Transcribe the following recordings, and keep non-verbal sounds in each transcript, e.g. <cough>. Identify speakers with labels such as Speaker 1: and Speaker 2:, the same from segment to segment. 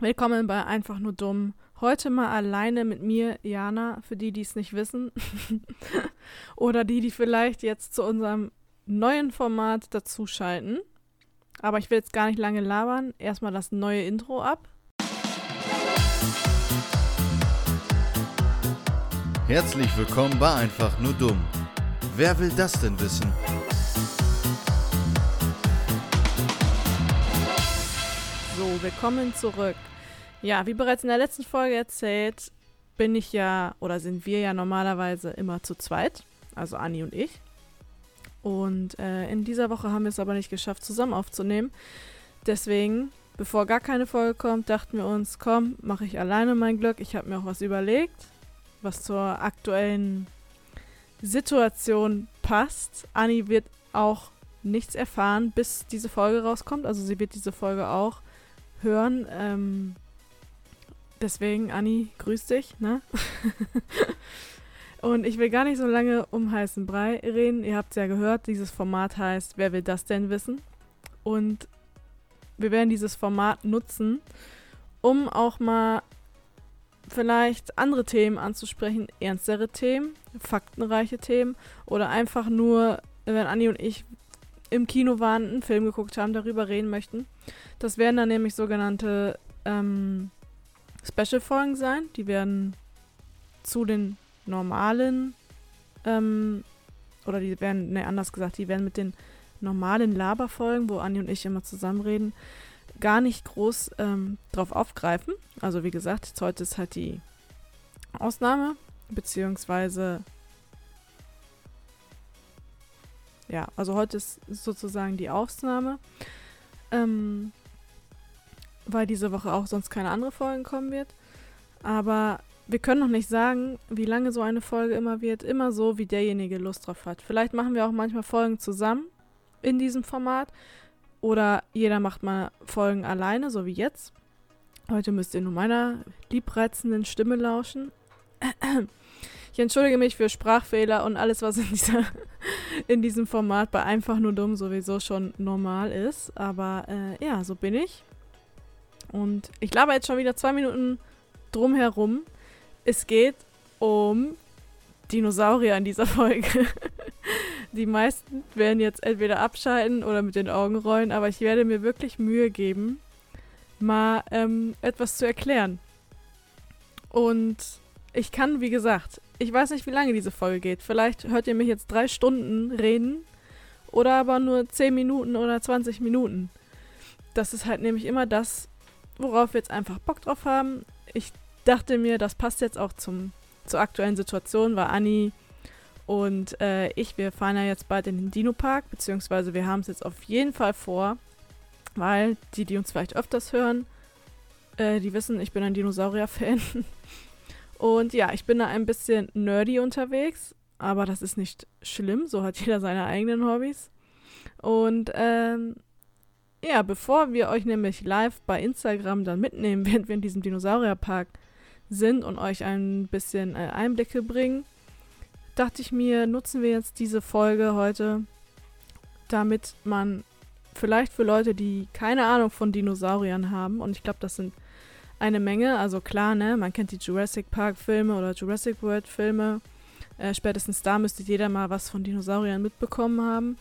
Speaker 1: Willkommen bei Einfach nur dumm. Heute mal alleine mit mir, Jana, für die, die es nicht wissen. <laughs> Oder die, die vielleicht jetzt zu unserem neuen Format dazuschalten. Aber ich will jetzt gar nicht lange labern. Erstmal das neue Intro ab.
Speaker 2: Herzlich willkommen bei Einfach nur dumm. Wer will das denn wissen?
Speaker 1: Willkommen zurück. Ja, wie bereits in der letzten Folge erzählt, bin ich ja oder sind wir ja normalerweise immer zu zweit, also Anni und ich. Und äh, in dieser Woche haben wir es aber nicht geschafft, zusammen aufzunehmen. Deswegen, bevor gar keine Folge kommt, dachten wir uns, komm, mache ich alleine mein Glück. Ich habe mir auch was überlegt, was zur aktuellen Situation passt. Anni wird auch nichts erfahren, bis diese Folge rauskommt. Also sie wird diese Folge auch hören. Ähm, deswegen, Anni, grüß dich, ne? <laughs> Und ich will gar nicht so lange um heißen Brei reden. Ihr habt es ja gehört, dieses Format heißt Wer will das denn wissen? Und wir werden dieses Format nutzen, um auch mal vielleicht andere Themen anzusprechen, ernstere Themen, faktenreiche Themen oder einfach nur, wenn Anni und ich im Kino waren, einen Film geguckt haben, darüber reden möchten. Das werden dann nämlich sogenannte ähm, Special-Folgen sein. Die werden zu den normalen, ähm, oder die werden, ne, anders gesagt, die werden mit den normalen Laberfolgen, wo Anni und ich immer zusammenreden, gar nicht groß ähm, drauf aufgreifen. Also wie gesagt, heute ist halt die Ausnahme, beziehungsweise ja, also heute ist sozusagen die Ausnahme, ähm, weil diese Woche auch sonst keine andere Folge kommen wird. Aber wir können noch nicht sagen, wie lange so eine Folge immer wird. Immer so, wie derjenige Lust drauf hat. Vielleicht machen wir auch manchmal Folgen zusammen in diesem Format. Oder jeder macht mal Folgen alleine, so wie jetzt. Heute müsst ihr nur meiner liebreizenden Stimme lauschen. Ich entschuldige mich für Sprachfehler und alles, was in, dieser, <laughs> in diesem Format bei einfach nur dumm sowieso schon normal ist. Aber äh, ja, so bin ich. Und ich laber jetzt schon wieder zwei Minuten drumherum. Es geht um Dinosaurier in dieser <laughs> Folge. Die meisten werden jetzt entweder abschalten oder mit den Augen rollen, aber ich werde mir wirklich Mühe geben, mal ähm, etwas zu erklären. Und ich kann, wie gesagt, ich weiß nicht, wie lange diese Folge geht. Vielleicht hört ihr mich jetzt drei Stunden reden oder aber nur zehn Minuten oder 20 Minuten. Das ist halt nämlich immer das, worauf wir jetzt einfach Bock drauf haben. Ich dachte mir, das passt jetzt auch zum, zur aktuellen Situation, weil Anni und äh, ich, wir fahren ja jetzt bald in den Dino-Park, beziehungsweise wir haben es jetzt auf jeden Fall vor, weil die, die uns vielleicht öfters hören, äh, die wissen, ich bin ein Dinosaurier-Fan. <laughs> Und ja, ich bin da ein bisschen nerdy unterwegs, aber das ist nicht schlimm, so hat jeder seine eigenen Hobbys. Und ähm, ja, bevor wir euch nämlich live bei Instagram dann mitnehmen, <laughs> während wir in diesem Dinosaurierpark sind und euch ein bisschen äh, Einblicke bringen, dachte ich mir, nutzen wir jetzt diese Folge heute, damit man vielleicht für Leute, die keine Ahnung von Dinosauriern haben, und ich glaube, das sind eine Menge. Also klar, ne, man kennt die Jurassic Park Filme oder Jurassic World Filme. Äh, spätestens da müsste jeder mal was von Dinosauriern mitbekommen haben.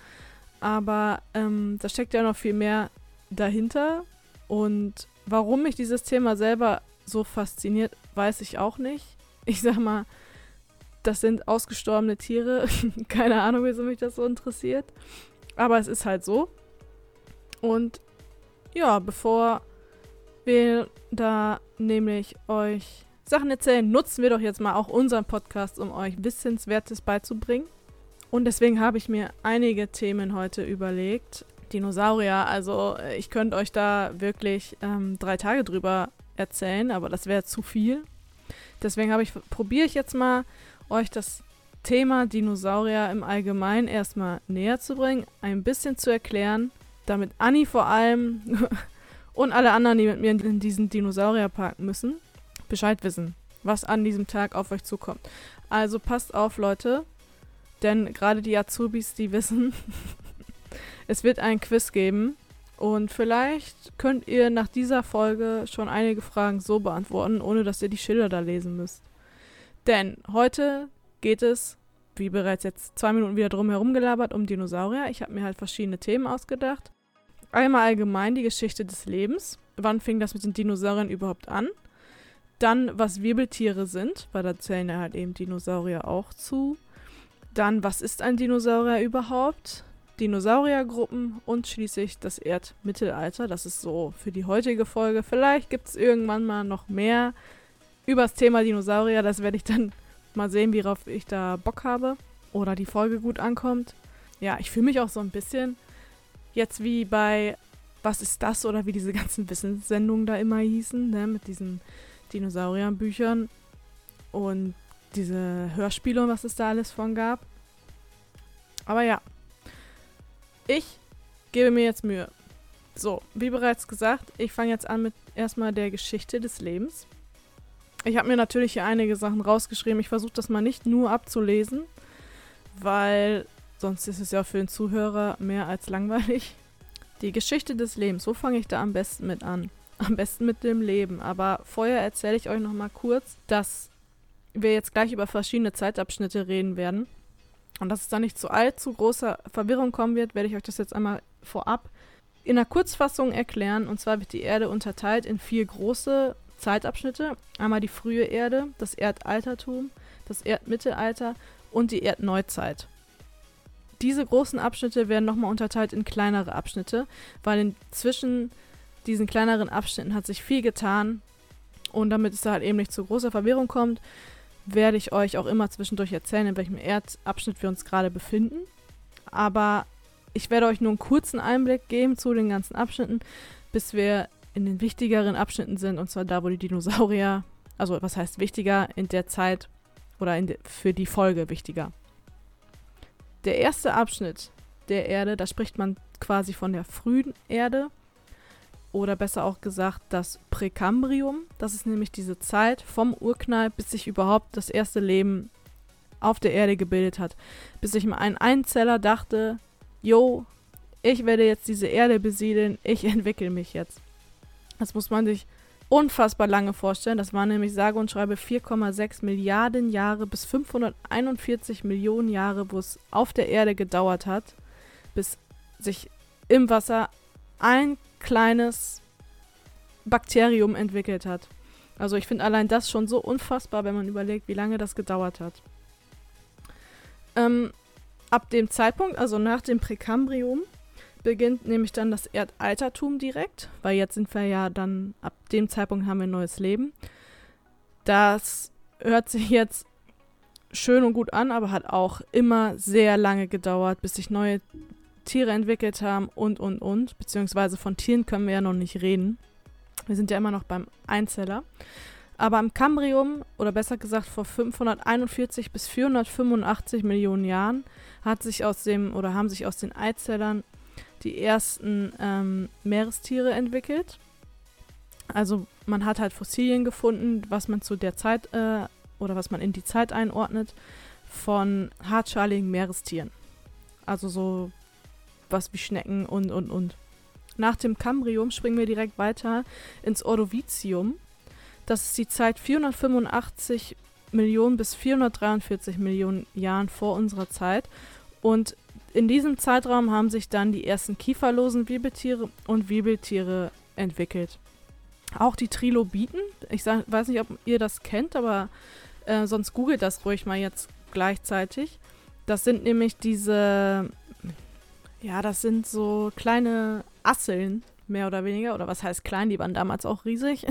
Speaker 1: Aber ähm, da steckt ja noch viel mehr dahinter. Und warum mich dieses Thema selber so fasziniert, weiß ich auch nicht. Ich sag mal, das sind ausgestorbene Tiere. <laughs> Keine Ahnung, wieso mich das so interessiert. Aber es ist halt so. Und ja, bevor wir da nämlich euch Sachen erzählen, nutzen wir doch jetzt mal auch unseren Podcast, um euch Wissenswertes beizubringen. Und deswegen habe ich mir einige Themen heute überlegt. Dinosaurier, also äh, ich könnte euch da wirklich ähm, drei Tage drüber erzählen, aber das wäre zu viel. Deswegen habe ich probiere ich jetzt mal euch das Thema Dinosaurier im Allgemeinen erstmal näher zu bringen, ein bisschen zu erklären, damit Anni vor allem <laughs> und alle anderen, die mit mir in diesen Dinosaurierpark müssen, Bescheid wissen, was an diesem Tag auf euch zukommt. Also passt auf, Leute, denn gerade die Azubis, die wissen, <laughs> es wird ein Quiz geben Und vielleicht könnt ihr nach dieser Folge schon einige Fragen so beantworten, ohne dass ihr die Schilder da lesen müsst. Denn heute geht es, wie bereits jetzt zwei Minuten wieder drum herum gelabert, um Dinosaurier. Ich habe mir halt verschiedene Themen ausgedacht. Einmal allgemein die Geschichte des Lebens. Wann fing das mit den Dinosauriern überhaupt an? Dann, was Wirbeltiere sind, weil da zählen ja halt eben Dinosaurier auch zu. Dann, was ist ein Dinosaurier überhaupt? Dinosauriergruppen und schließlich das Erdmittelalter. Das ist so für die heutige Folge. Vielleicht gibt es irgendwann mal noch mehr über das Thema Dinosaurier. Das werde ich dann mal sehen, worauf ich da Bock habe oder die Folge gut ankommt. Ja, ich fühle mich auch so ein bisschen jetzt wie bei Was ist das oder wie diese ganzen Wissenssendungen da immer hießen, ne, mit diesen Dinosaurierbüchern und diese Hörspiele und was es da alles von gab. Aber ja, ich gebe mir jetzt Mühe. So, wie bereits gesagt, ich fange jetzt an mit erstmal der Geschichte des Lebens. Ich habe mir natürlich hier einige Sachen rausgeschrieben. Ich versuche das mal nicht nur abzulesen, weil sonst ist es ja für den Zuhörer mehr als langweilig. Die Geschichte des Lebens, wo fange ich da am besten mit an? Am besten mit dem Leben. Aber vorher erzähle ich euch nochmal kurz, dass wir jetzt gleich über verschiedene Zeitabschnitte reden werden. Und dass es da nicht zu allzu großer Verwirrung kommen wird, werde ich euch das jetzt einmal vorab in einer Kurzfassung erklären. Und zwar wird die Erde unterteilt in vier große Zeitabschnitte. Einmal die frühe Erde, das Erdaltertum, das Erdmittelalter und die Erdneuzeit. Diese großen Abschnitte werden nochmal unterteilt in kleinere Abschnitte, weil zwischen diesen kleineren Abschnitten hat sich viel getan. Und damit es da halt eben nicht zu großer Verwirrung kommt, werde ich euch auch immer zwischendurch erzählen, in welchem Erdabschnitt wir uns gerade befinden. Aber ich werde euch nur einen kurzen Einblick geben zu den ganzen Abschnitten, bis wir in den wichtigeren Abschnitten sind, und zwar da, wo die Dinosaurier, also was heißt wichtiger, in der Zeit oder de, für die Folge wichtiger. Der erste Abschnitt der Erde, da spricht man quasi von der frühen Erde oder besser auch gesagt das Präkambrium. Das ist nämlich diese Zeit vom Urknall, bis sich überhaupt das erste Leben auf der Erde gebildet hat. Bis sich mal ein Einzeller dachte, yo, ich werde jetzt diese Erde besiedeln, ich <laughs> entwickle mich jetzt. Das muss man sich unfassbar lange vorstellen. Das waren nämlich sage und schreibe 4,6 Milliarden Jahre bis 541 Millionen Jahre, wo es auf der Erde gedauert hat, bis sich im Wasser ein kleines Bakterium entwickelt hat. Also ich finde allein das schon so unfassbar, wenn man überlegt, wie lange das gedauert hat. Ähm, ab dem Zeitpunkt, also nach dem Präkambrium, beginnt nämlich dann das Erdaltertum direkt, weil jetzt sind wir ja dann, ab dem Zeitpunkt haben wir ein neues Leben. Das hört sich jetzt schön und gut an, aber hat auch immer sehr lange gedauert, bis sich neue Tiere entwickelt haben und, und, und. Beziehungsweise von Tieren können wir ja noch nicht reden. Wir sind ja immer noch beim Einzeller. Aber im Kambrium, oder besser gesagt vor 541 bis 485 Millionen Jahren, hat sich aus dem, oder haben sich aus den Eizellern die ersten ähm, Meerestiere entwickelt. Also man hat halt Fossilien gefunden, was man zu der Zeit äh, oder was man in die Zeit einordnet von hartschaligen Meerestieren. Also so was wie Schnecken und, und, und. Nach dem Kambrium springen wir direkt weiter ins Ordovizium. Das ist die Zeit 485 Millionen bis 443 Millionen Jahren vor unserer Zeit. Und in diesem Zeitraum haben sich dann die ersten kieferlosen Wirbeltiere und Wirbeltiere entwickelt. Auch die Trilobiten, ich sag, weiß nicht, ob ihr das kennt, aber äh, sonst googelt das ruhig mal jetzt gleichzeitig. Das sind nämlich diese ja, das sind so kleine Asseln, mehr oder weniger. Oder was heißt klein? Die waren damals auch riesig.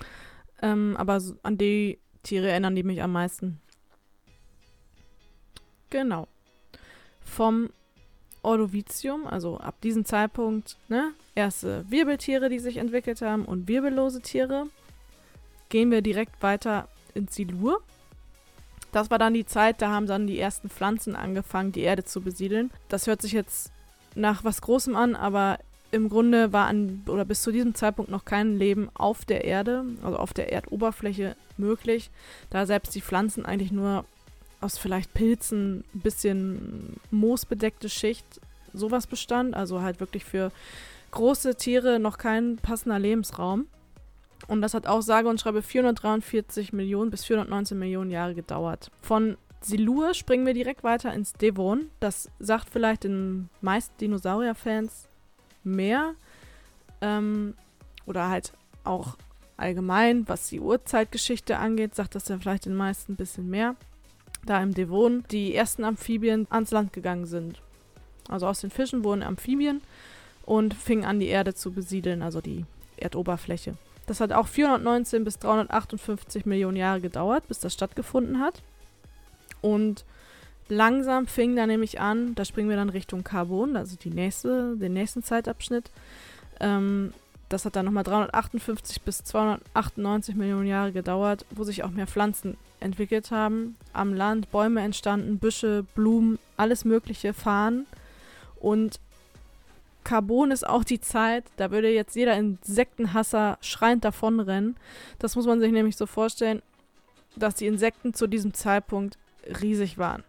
Speaker 1: <laughs> ähm, aber an die Tiere erinnern die mich am meisten. Genau. Vom Ordovizium, also ab diesem Zeitpunkt, ne, erste Wirbeltiere, die sich entwickelt haben und wirbellose Tiere, gehen wir direkt weiter ins Silur. Das war dann die Zeit, da haben dann die ersten Pflanzen angefangen, die Erde zu besiedeln. Das hört sich jetzt nach was Großem an, aber im Grunde war an oder bis zu diesem Zeitpunkt noch kein Leben auf der Erde, also auf der Erdoberfläche möglich, da selbst die Pflanzen eigentlich nur aus vielleicht Pilzen, ein bisschen moosbedeckte Schicht, sowas bestand, also halt wirklich für große Tiere noch kein passender Lebensraum. Und das hat auch sage und schreibe 443 Millionen bis 419 Millionen Jahre gedauert. Von Silur springen wir direkt weiter ins Devon. Das sagt vielleicht den meisten Dinosaurier-Fans mehr. Ähm, oder halt auch allgemein, was die Urzeitgeschichte angeht, sagt das ja vielleicht den meisten ein bisschen mehr. Da im Devon die ersten Amphibien ans Land gegangen sind. Also aus den Fischen wurden Amphibien und fingen an, die Erde zu besiedeln, also die Erdoberfläche. Das hat auch 419 bis 358 Millionen Jahre gedauert, bis das stattgefunden hat. Und langsam fing da nämlich an, da springen wir dann Richtung Carbon, also die nächste, den nächsten Zeitabschnitt. Ähm, das hat dann nochmal 358 bis 298 Millionen Jahre gedauert, wo sich auch mehr Pflanzen entwickelt haben. Am Land Bäume entstanden, Büsche, Blumen, alles Mögliche, Farn. Und Carbon ist auch die Zeit, da würde jetzt jeder Insektenhasser schreiend davonrennen. Das muss man sich nämlich so vorstellen, dass die Insekten zu diesem Zeitpunkt riesig waren.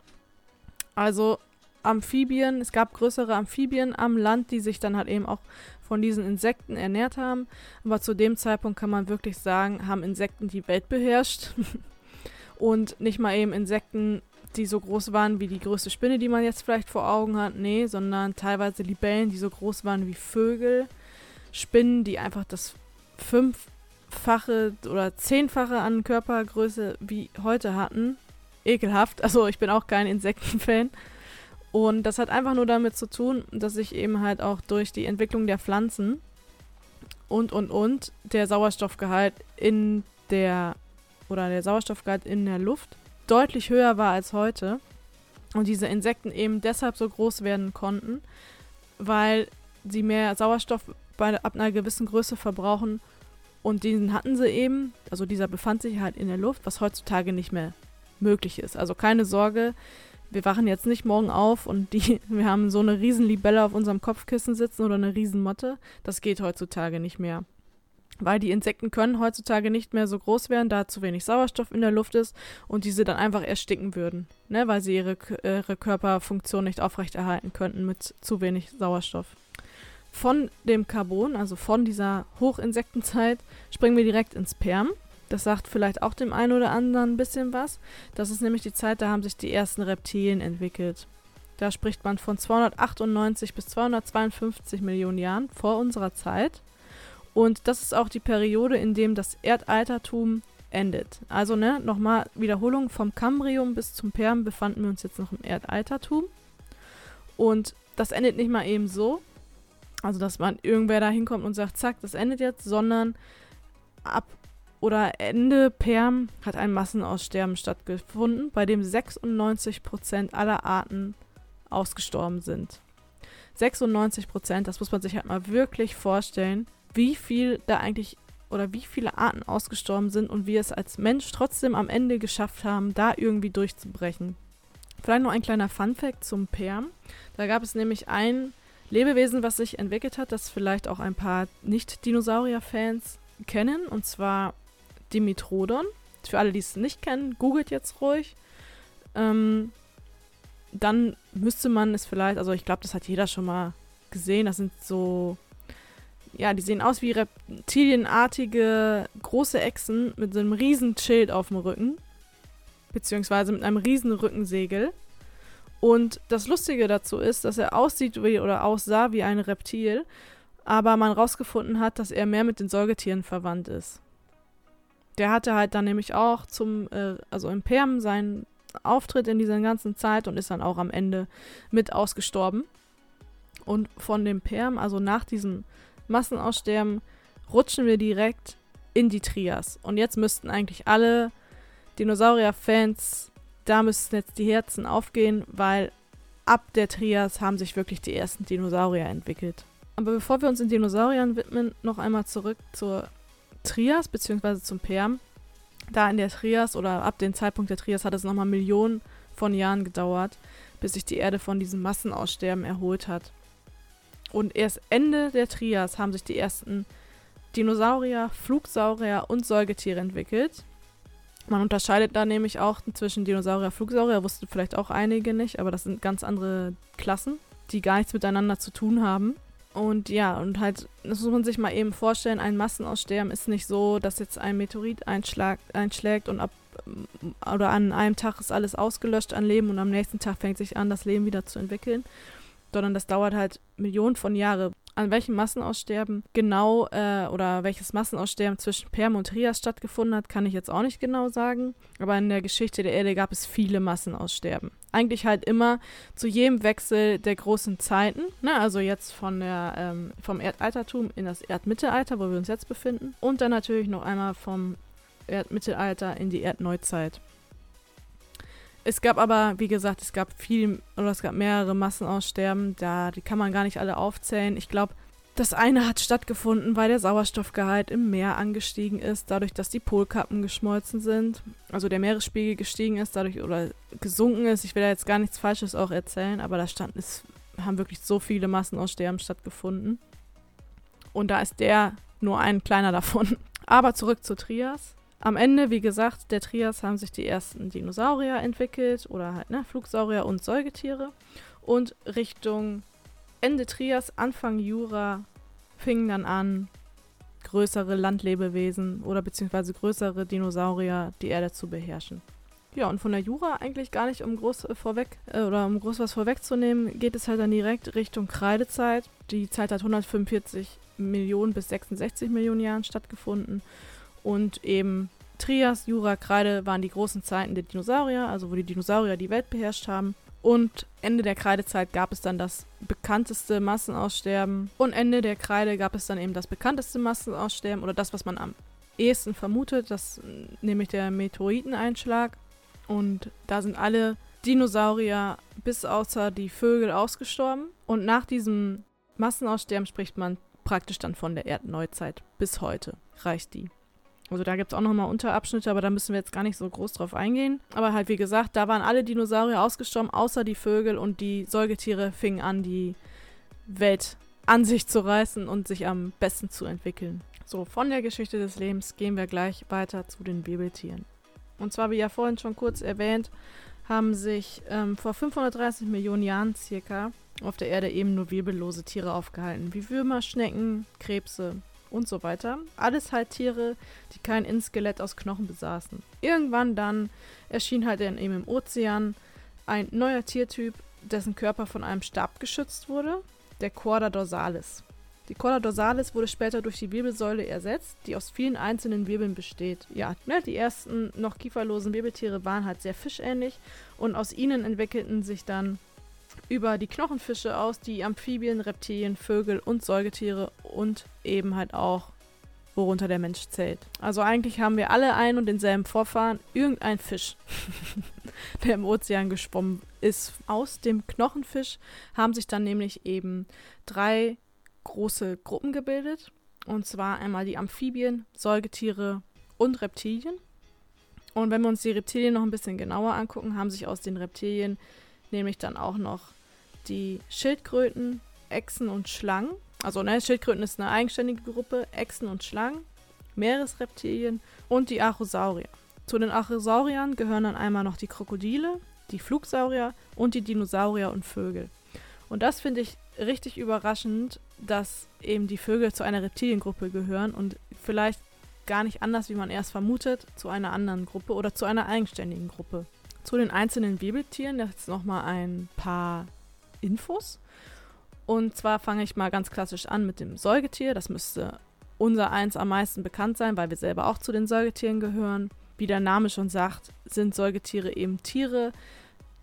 Speaker 1: Also Amphibien, es gab größere Amphibien am Land, die sich dann halt eben auch von diesen Insekten ernährt haben. Aber zu dem Zeitpunkt kann man wirklich sagen, haben Insekten die Welt beherrscht. <laughs> Und nicht mal eben Insekten die so groß waren wie die größte Spinne, die man jetzt vielleicht vor Augen hat. Nee, sondern teilweise Libellen, die so groß waren wie Vögel. Spinnen, die einfach das fünffache oder zehnfache an Körpergröße wie heute hatten. Ekelhaft. Also ich bin auch kein Insektenfan. Und das hat einfach nur damit zu tun, dass sich eben halt auch durch die Entwicklung der Pflanzen und und und der Sauerstoffgehalt in der oder der Sauerstoffgehalt in der Luft deutlich höher war als heute und diese Insekten eben deshalb so groß werden konnten, weil sie mehr Sauerstoff bei, ab einer gewissen Größe verbrauchen und diesen hatten sie eben, also dieser befand sich halt in der Luft, was heutzutage nicht mehr möglich ist. Also keine Sorge, wir wachen jetzt nicht morgen auf und die, <laughs> wir haben so eine riesen Libelle auf unserem Kopfkissen sitzen oder eine riesen Motte. Das geht heutzutage nicht mehr weil die Insekten können heutzutage nicht mehr so groß werden, da zu wenig Sauerstoff in der Luft ist und diese dann einfach ersticken würden, ne, weil sie ihre, ihre Körperfunktion nicht aufrechterhalten könnten mit zu wenig Sauerstoff. Von dem Carbon, also von dieser Hochinsektenzeit, springen wir direkt ins Perm. Das sagt vielleicht auch dem einen oder anderen ein bisschen was. Das ist nämlich die Zeit, da haben sich die ersten Reptilien entwickelt. Da spricht man von 298 bis 252 Millionen Jahren vor unserer Zeit. Und das ist auch die Periode, in dem das Erdaltertum endet. Also, ne, nochmal Wiederholung, vom Kambrium bis zum Perm befanden wir uns jetzt noch im Erdaltertum. Und das endet nicht mal eben so, also dass man irgendwer da hinkommt und sagt, zack, das endet jetzt, sondern ab oder Ende Perm hat ein Massenaussterben stattgefunden, bei dem 96% aller Arten ausgestorben sind. 96%, das muss man sich halt mal wirklich vorstellen wie viel da eigentlich oder wie viele Arten ausgestorben sind und wir es als Mensch trotzdem am Ende geschafft haben, da irgendwie durchzubrechen. Vielleicht noch ein kleiner Funfact zum Perm. Da gab es nämlich ein Lebewesen, was sich entwickelt hat, das vielleicht auch ein paar Nicht-Dinosaurier-Fans kennen, und zwar Dimitrodon. Für alle, die es nicht kennen, googelt jetzt ruhig. Ähm, dann müsste man es vielleicht, also ich glaube, das hat jeder schon mal gesehen. Das sind so ja, die sehen aus wie reptilienartige große Echsen mit so einem riesen Schild auf dem Rücken. Beziehungsweise mit einem riesen Rückensegel. Und das Lustige dazu ist, dass er aussieht wie oder aussah wie ein Reptil, aber man rausgefunden hat, dass er mehr mit den Säugetieren verwandt ist. Der hatte halt dann nämlich auch zum, äh, also im Perm seinen Auftritt in dieser ganzen Zeit und ist dann auch am Ende mit ausgestorben. Und von dem Perm, also nach diesem Massenaussterben, rutschen wir direkt in die Trias. Und jetzt müssten eigentlich alle Dinosaurier-Fans, da müssten jetzt die Herzen aufgehen, weil ab der Trias haben sich wirklich die ersten Dinosaurier entwickelt. Aber bevor wir uns den Dinosauriern widmen, noch einmal zurück zur Trias bzw. zum Perm. Da in der Trias oder ab dem Zeitpunkt der Trias hat es nochmal Millionen von Jahren gedauert, bis sich die Erde von diesem Massenaussterben erholt hat. Und erst Ende der Trias haben sich die ersten Dinosaurier, Flugsaurier und Säugetiere entwickelt. Man unterscheidet da nämlich auch zwischen Dinosaurier, und Flugsaurier, wussten vielleicht auch einige nicht, aber das sind ganz andere Klassen, die gar nichts miteinander zu tun haben. Und ja, und halt, das muss man sich mal eben vorstellen, ein Massenaussterben ist nicht so, dass jetzt ein Meteorit einschlägt und ab oder an einem Tag ist alles ausgelöscht an Leben und am nächsten Tag fängt sich an, das Leben wieder zu entwickeln, sondern das dauert halt Millionen von Jahren. An welchem Massenaussterben genau äh, oder welches Massenaussterben zwischen Perm und Trias stattgefunden hat, kann ich jetzt auch nicht genau sagen. Aber in der Geschichte der Erde gab es viele Massenaussterben. Eigentlich halt immer zu jedem Wechsel der großen Zeiten, ne? also jetzt von der, ähm, vom Erdaltertum in das Erdmittelalter, wo wir uns jetzt befinden. Und dann natürlich noch einmal vom Erdmittelalter in die Erdneuzeit. Es gab aber, wie gesagt, es gab viel oder es gab mehrere Massenaussterben, da die kann man gar nicht alle aufzählen. Ich glaube, das eine hat stattgefunden, weil der Sauerstoffgehalt im Meer angestiegen ist, dadurch, dass die Polkappen geschmolzen sind, also der Meeresspiegel gestiegen ist, dadurch oder gesunken ist. Ich will da jetzt gar nichts Falsches auch erzählen, aber da stand, es haben wirklich so viele Massenaussterben stattgefunden. Und da ist der nur ein kleiner davon. <laughs> Aber zurück zu Trias. Am Ende, wie gesagt, der Trias haben sich die ersten Dinosaurier entwickelt oder halt, ne, Flugsaurier und Säugetiere. Und Richtung Ende Trias, Anfang Jura fingen dann an, größere Landlebewesen oder beziehungsweise größere Dinosaurier die Erde zu beherrschen. Ja, und von der Jura eigentlich gar nicht, um groß äh, vorweg äh, oder um groß was vorwegzunehmen, geht es halt dann direkt Richtung Kreidezeit. Die Zeit hat 145 Millionen bis 66 Millionen Jahren stattgefunden. Und eben Trias, Jura, Kreide waren die großen Zeiten der Dinosaurier, also wo die Dinosaurier die Welt beherrscht haben. Und Ende der Kreidezeit gab es dann das bekannteste Massenaussterben. Und Ende der Kreide gab es dann eben das bekannteste Massenaussterben oder das, was man am ehesten vermutet, das nämlich der Meteoriteneinschlag. Und da sind alle Dinosaurier bis außer die Vögel ausgestorben. Und nach diesem Massenaussterben spricht man praktisch dann von der Erdneuzeit. Bis heute reicht die. Also da gibt es auch nochmal Unterabschnitte, aber da müssen wir jetzt gar nicht so groß drauf eingehen. Aber halt, wie gesagt, da waren alle Dinosaurier ausgestorben, außer die Vögel und die Säugetiere fingen an, die Welt an sich zu reißen und sich am besten zu entwickeln. So, von der Geschichte des Lebens gehen wir gleich weiter zu den Wirbeltieren. Und zwar, wie ja vorhin schon kurz erwähnt, haben sich ähm, vor 530 Millionen Jahren circa auf der Erde eben nur wirbellose Tiere aufgehalten, wie Würmer, Schnecken, Krebse, und so weiter. Alles halt Tiere, die kein Innskelett aus Knochen besaßen. Irgendwann dann erschien halt dann eben im Ozean ein neuer Tiertyp, dessen Körper von einem Stab geschützt wurde, der Chorda dorsalis. Die Chorda dorsalis wurde später durch die Wirbelsäule ersetzt, die aus vielen einzelnen Wirbeln besteht. Ja, ne, die ersten noch kieferlosen Wirbeltiere waren halt sehr fischähnlich und aus ihnen entwickelten sich dann über die Knochenfische aus, die Amphibien, Reptilien, Vögel und Säugetiere und eben halt auch, worunter der Mensch zählt. Also eigentlich haben wir alle einen und denselben Vorfahren, irgendein Fisch, <laughs> der im Ozean geschwommen ist. Aus dem Knochenfisch haben sich dann nämlich eben drei große Gruppen gebildet. Und zwar einmal die Amphibien, Säugetiere und Reptilien. Und wenn wir uns die Reptilien noch ein bisschen genauer angucken, haben sich aus den Reptilien nämlich dann auch noch die Schildkröten, Echsen und Schlangen. Also ne, Schildkröten ist eine eigenständige Gruppe, Echsen und Schlangen, Meeresreptilien und die Achosaurier. Zu den Achosauriern gehören dann einmal noch die Krokodile, die Flugsaurier und die Dinosaurier und Vögel. Und das finde ich richtig überraschend, dass eben die Vögel zu einer Reptiliengruppe gehören und vielleicht gar nicht anders, wie man erst vermutet, zu einer anderen Gruppe oder zu einer eigenständigen Gruppe. Zu den einzelnen Wirbeltieren jetzt nochmal ein paar Infos. Und zwar fange ich mal ganz klassisch an mit dem Säugetier. Das müsste unser eins am meisten bekannt sein, weil wir selber auch zu den Säugetieren gehören. Wie der Name schon sagt, sind Säugetiere eben Tiere,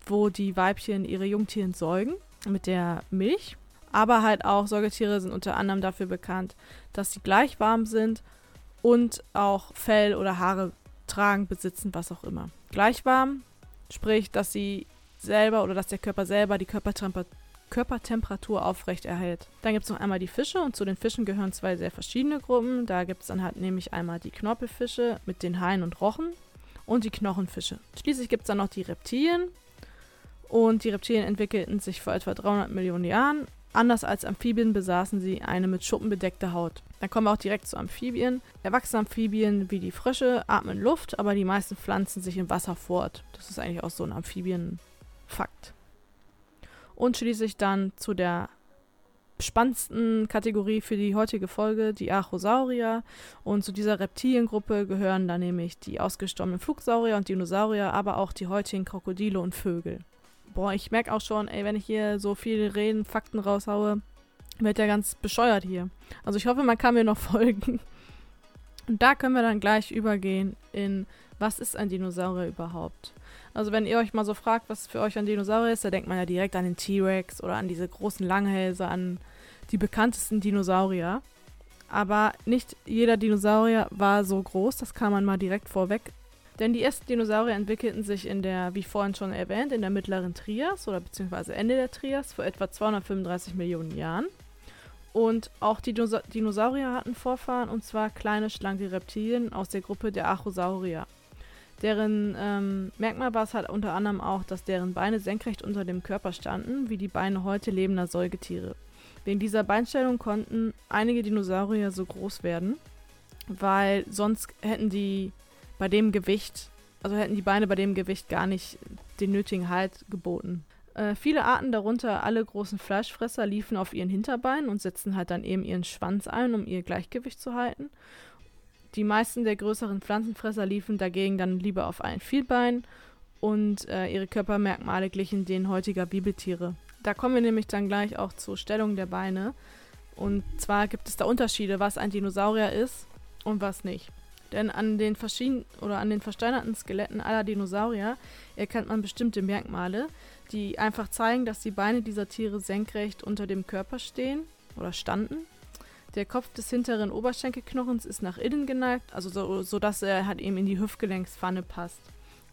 Speaker 1: wo die Weibchen ihre Jungtieren säugen mit der Milch. Aber halt auch Säugetiere sind unter anderem dafür bekannt, dass sie gleich warm sind und auch Fell oder Haare tragen, besitzen, was auch immer. Gleich warm Sprich, dass sie selber oder dass der Körper selber die Körpertemper Körpertemperatur aufrecht erhält. Dann gibt es noch einmal die Fische und zu den Fischen gehören zwei sehr verschiedene Gruppen. Da gibt es dann halt nämlich einmal die Knorpelfische mit den Haien und Rochen und die Knochenfische. Schließlich gibt es dann noch die Reptilien und die Reptilien entwickelten sich vor etwa 300 Millionen Jahren Anders als Amphibien besaßen sie eine mit Schuppen bedeckte Haut. Dann kommen wir auch direkt zu Amphibien. Erwachsene Amphibien wie die Frösche atmen Luft, aber die meisten pflanzen sich im Wasser fort. Das ist eigentlich auch so ein Amphibien-Fakt. Und schließlich dann zu der spannendsten Kategorie für die heutige Folge, die Archosaurier. Und zu dieser Reptiliengruppe gehören dann nämlich die ausgestorbenen Flugsaurier und Dinosaurier, aber auch die heutigen Krokodile und Vögel. Boah, ich merke auch schon, ey, wenn ich hier so viele Reden, Fakten raushaue, wird ja ganz bescheuert hier. Also ich hoffe, man kann mir noch <laughs> folgen. Und da können wir dann gleich übergehen in, was ist ein Dinosaurier überhaupt? Also wenn ihr euch mal so fragt, was für euch ein Dinosaurier ist, da denkt man ja direkt an den T-Rex oder an diese großen Langhälse, an die bekanntesten Dinosaurier. Aber nicht jeder Dinosaurier war so groß, das kann man mal direkt vorweg. Denn die ersten Dinosaurier entwickelten sich in der, wie vorhin schon erwähnt, in der mittleren Trias oder beziehungsweise Ende der Trias vor etwa 235 Millionen Jahren. Und auch die Dinosaurier hatten Vorfahren, und zwar kleine, schlanke Reptilien aus der Gruppe der Archosaurier. Deren ähm, Merkmal war es halt unter anderem auch, dass deren Beine senkrecht unter dem Körper standen, wie die Beine heute lebender Säugetiere. Wegen dieser Beinstellung konnten einige Dinosaurier so groß werden, weil sonst hätten die bei dem Gewicht, also hätten die Beine bei dem Gewicht gar nicht den nötigen Halt geboten. Äh, viele Arten, darunter alle großen Fleischfresser, liefen auf ihren Hinterbeinen und setzten halt dann eben ihren Schwanz ein, um ihr Gleichgewicht zu halten. Die meisten der größeren Pflanzenfresser liefen dagegen dann lieber auf ein Vielbein und äh, ihre Körpermerkmale glichen denen heutiger Bibeltiere. Da kommen wir nämlich dann gleich auch zur Stellung der Beine. Und zwar gibt es da Unterschiede, was ein Dinosaurier ist und was nicht. Denn an den verschiedenen oder an den versteinerten Skeletten aller Dinosaurier erkennt man bestimmte Merkmale, die einfach zeigen, dass die Beine dieser Tiere senkrecht unter dem Körper stehen oder standen der Kopf des hinteren Oberschenkelknochens ist nach innen geneigt, also so, so dass er halt eben in die Hüftgelenkspfanne passt.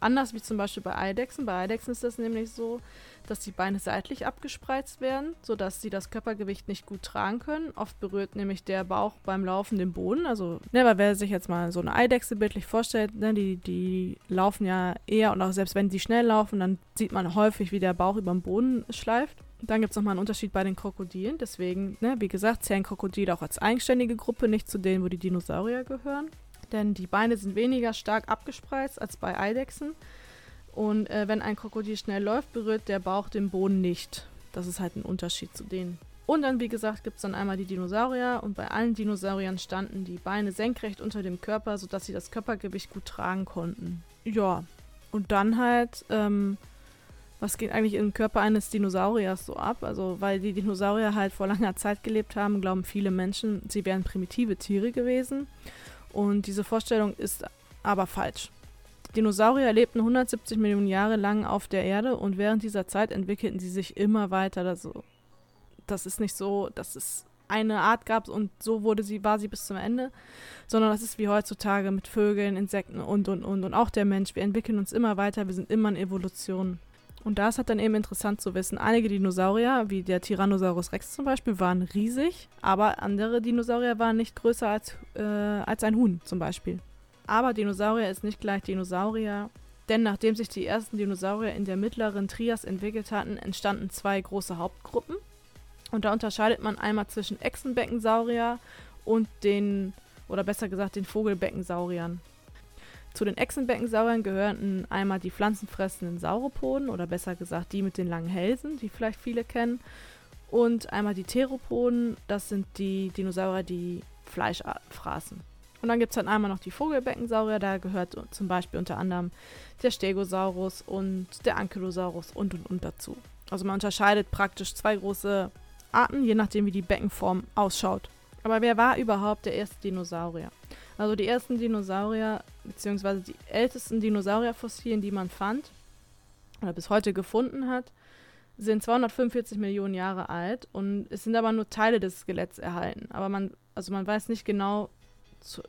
Speaker 1: Anders wie zum Beispiel bei Eidechsen. Bei Eidechsen ist das nämlich so, dass die Beine seitlich abgespreizt werden, sodass sie das Körpergewicht nicht gut tragen können. Oft berührt nämlich der Bauch beim Laufen den Boden. Also, ne, weil wer sich jetzt mal so eine Eidechse bildlich vorstellt, ne, die, die laufen ja eher und auch selbst wenn sie schnell laufen, dann sieht man häufig, wie der Bauch über den Boden schleift. Dann gibt es nochmal einen Unterschied bei den Krokodilen. Deswegen, ne, wie gesagt, zählen Krokodile auch als eigenständige Gruppe, nicht zu denen, wo die Dinosaurier gehören. Denn die Beine sind weniger stark abgespreizt als bei Eidechsen. Und äh, wenn ein Krokodil schnell läuft, berührt der Bauch den Boden nicht. Das ist halt ein Unterschied zu denen. Und dann, wie gesagt, gibt es dann einmal die Dinosaurier. Und bei allen Dinosauriern standen die Beine senkrecht unter dem Körper, sodass sie das Körpergewicht gut tragen konnten. Ja. Und dann halt ähm, was geht eigentlich im Körper eines Dinosauriers so ab? Also, weil die Dinosaurier halt vor langer Zeit gelebt haben, glauben viele Menschen, sie wären primitive Tiere gewesen. Und diese Vorstellung ist aber falsch. Dinosaurier lebten 170 Millionen Jahre lang auf der Erde und während dieser Zeit entwickelten sie sich immer weiter. Also, das ist nicht so, dass es eine Art gab und so wurde sie, war sie bis zum Ende, sondern das ist wie heutzutage mit Vögeln, Insekten und und und und auch der Mensch. Wir entwickeln uns immer weiter, wir sind immer in Evolution. Und da ist halt dann eben interessant zu wissen, einige Dinosaurier, wie der Tyrannosaurus Rex zum Beispiel, waren riesig, aber andere Dinosaurier waren nicht größer als, äh, als ein Huhn zum Beispiel. Aber Dinosaurier ist nicht gleich Dinosaurier, denn nachdem sich die ersten Dinosaurier in der mittleren Trias entwickelt hatten, entstanden zwei große Hauptgruppen. Und da unterscheidet man einmal zwischen Echsenbeckensaurier und den, oder besser gesagt, den Vogelbeckensauriern. Zu den Echsenbeckensauriern gehörten einmal die pflanzenfressenden Sauropoden oder besser gesagt die mit den langen Hälsen, die vielleicht viele kennen, und einmal die Theropoden, das sind die Dinosaurier, die Fleisch fraßen. Und dann gibt es dann einmal noch die Vogelbeckensaurier, da gehört zum Beispiel unter anderem der Stegosaurus und der Ankylosaurus und und und dazu. Also man unterscheidet praktisch zwei große Arten, je nachdem wie die Beckenform ausschaut. Aber wer war überhaupt der erste Dinosaurier? Also die ersten Dinosaurier, beziehungsweise die ältesten Dinosaurierfossilien, die man fand oder bis heute gefunden hat, sind 245 Millionen Jahre alt und es sind aber nur Teile des Skeletts erhalten. Aber man, also man weiß nicht genau, zu,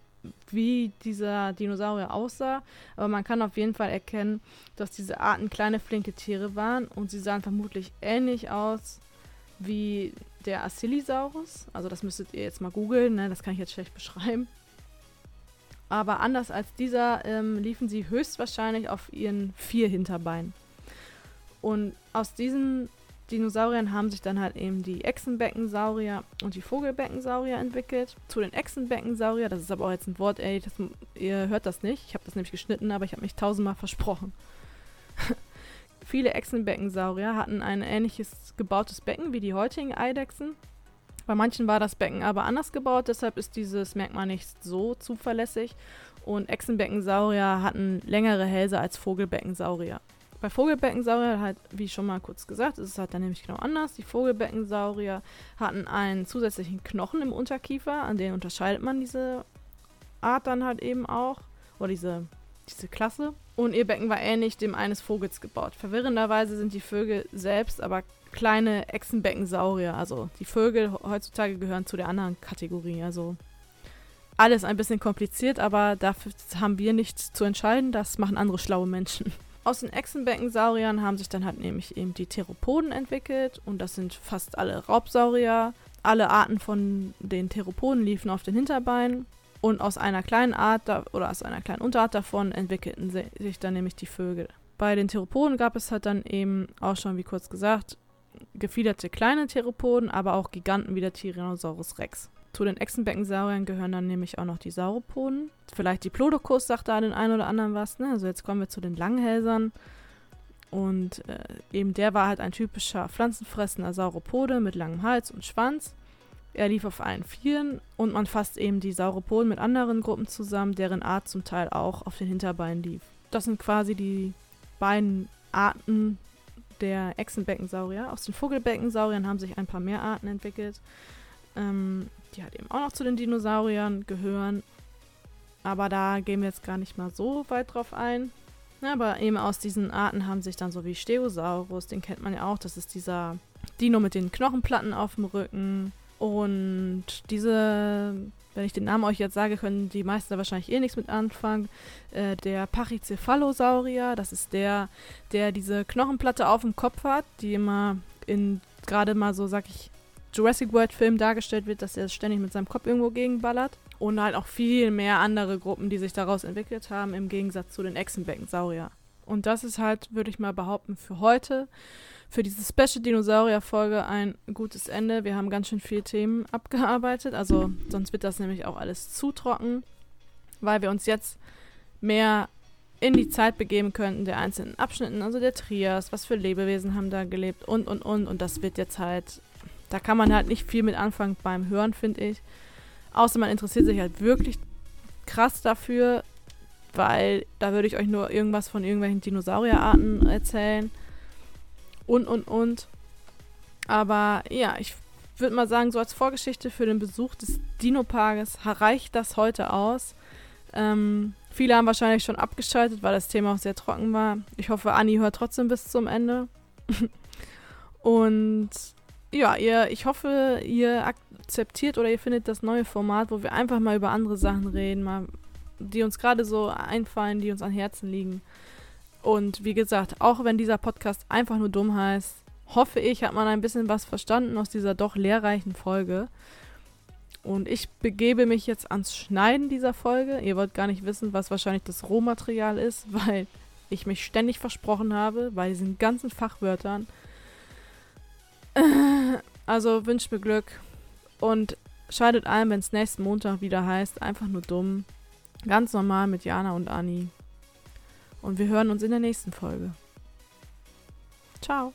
Speaker 1: wie dieser Dinosaurier aussah, aber man kann auf jeden Fall erkennen, dass diese Arten kleine flinke Tiere waren und sie sahen vermutlich ähnlich aus wie der Acilisaurus. Also das müsstet ihr jetzt mal googeln, ne? das kann ich jetzt schlecht beschreiben. Aber anders als dieser ähm, liefen sie höchstwahrscheinlich auf ihren vier Hinterbeinen. Und aus diesen Dinosauriern haben sich dann halt eben die Echsenbeckensaurier und die Vogelbeckensaurier entwickelt. Zu den Echsenbeckensaurier, das ist aber auch jetzt ein Wort, ey, das, ihr hört das nicht. Ich habe das nämlich geschnitten, aber ich habe mich tausendmal versprochen. <laughs> Viele Echsenbeckensaurier hatten ein ähnliches gebautes Becken wie die heutigen Eidechsen. Bei manchen war das Becken aber anders gebaut, deshalb ist dieses Merkmal nicht so zuverlässig. Und Echsenbeckensaurier hatten längere Hälse als Vogelbeckensaurier. Bei Vogelbeckensaurier, halt, wie schon mal kurz gesagt, ist es halt dann nämlich genau anders. Die Vogelbeckensaurier hatten einen zusätzlichen Knochen im Unterkiefer, an den unterscheidet man diese Art dann halt eben auch. Oder diese, diese Klasse. Und ihr Becken war ähnlich dem eines Vogels gebaut. Verwirrenderweise sind die Vögel selbst aber kleine Echsenbeckensaurier. Also die Vögel heutzutage gehören zu der anderen Kategorie. Also alles ein bisschen kompliziert, aber dafür haben wir nichts zu entscheiden. Das machen andere schlaue Menschen. <laughs> Aus den Echsenbeckensauriern haben sich dann halt nämlich eben die Theropoden entwickelt und das sind fast alle Raubsaurier. Alle Arten von den Theropoden liefen auf den Hinterbeinen und aus einer kleinen Art oder aus einer kleinen Unterart davon entwickelten sich dann nämlich die Vögel. Bei den Theropoden gab es halt dann eben auch schon, wie kurz gesagt, gefiederte kleine Theropoden, aber auch Giganten wie der Tyrannosaurus Rex. Zu den Echsenbeckensauriern gehören dann nämlich auch noch die Sauropoden. Vielleicht die Plodocus sagt da den einen oder anderen was. Ne? Also jetzt kommen wir zu den Langhälsern. Und äh, eben der war halt ein typischer pflanzenfressender Sauropode mit langem Hals und Schwanz. Er lief auf allen Vieren und man fasst eben die Sauropoden mit anderen Gruppen zusammen, deren Art zum Teil auch auf den Hinterbeinen lief. Das sind quasi die beiden Arten der Echsenbeckensaurier. Aus den Vogelbeckensauriern haben sich ein paar mehr Arten entwickelt. Ähm, die halt eben auch noch zu den Dinosauriern gehören. Aber da gehen wir jetzt gar nicht mal so weit drauf ein. Aber eben aus diesen Arten haben sich dann so wie Stegosaurus, den kennt man ja auch, das ist dieser Dino mit den Knochenplatten auf dem Rücken. Und diese, wenn ich den Namen euch jetzt sage, können die meisten da wahrscheinlich eh nichts mit anfangen. Äh, der Pachycephalosaurier, das ist der, der diese Knochenplatte auf dem Kopf hat, die immer in gerade mal so, sag ich, Jurassic World Film dargestellt wird, dass er ständig mit seinem Kopf irgendwo gegenballert. Und halt auch viel mehr andere Gruppen, die sich daraus entwickelt haben, im Gegensatz zu den Echsenbeckensaurier. Und das ist halt, würde ich mal behaupten, für heute, für diese Special Dinosaurier-Folge ein gutes Ende. Wir haben ganz schön viele Themen abgearbeitet, also sonst wird das nämlich auch alles zu trocken, weil wir uns jetzt mehr in die Zeit begeben könnten der einzelnen Abschnitten, also der Trias, was für Lebewesen haben da gelebt und und und und das wird jetzt halt da kann man halt nicht viel mit anfangen beim Hören, finde ich. Außer man interessiert sich halt wirklich krass dafür, weil da würde ich euch nur irgendwas von irgendwelchen Dinosaurierarten erzählen. Und, und, und. Aber ja, ich würde mal sagen, so als Vorgeschichte für den Besuch des Dino-Parks reicht das heute aus. Ähm, viele haben wahrscheinlich schon abgeschaltet, weil das Thema auch sehr trocken war. Ich hoffe, Anni hört trotzdem bis zum Ende. <laughs> und ja, ihr, ich hoffe, ihr akzeptiert oder ihr findet das neue Format, wo wir einfach mal über andere Sachen reden, mal, die uns gerade so einfallen, die uns an Herzen liegen. Und wie gesagt, auch wenn dieser Podcast einfach nur dumm heißt, hoffe ich, hat man ein bisschen was verstanden aus dieser doch lehrreichen Folge. Und ich begebe mich jetzt ans Schneiden dieser Folge. Ihr wollt gar nicht wissen, was wahrscheinlich das Rohmaterial ist, <laughs> weil ich mich ständig versprochen habe bei diesen ganzen Fachwörtern. Also wünscht mir Glück und schaltet ein, wenn es nächsten Montag wieder heißt, einfach nur dumm. Ganz normal mit Jana und Anni. Und wir hören uns in der nächsten Folge. Ciao.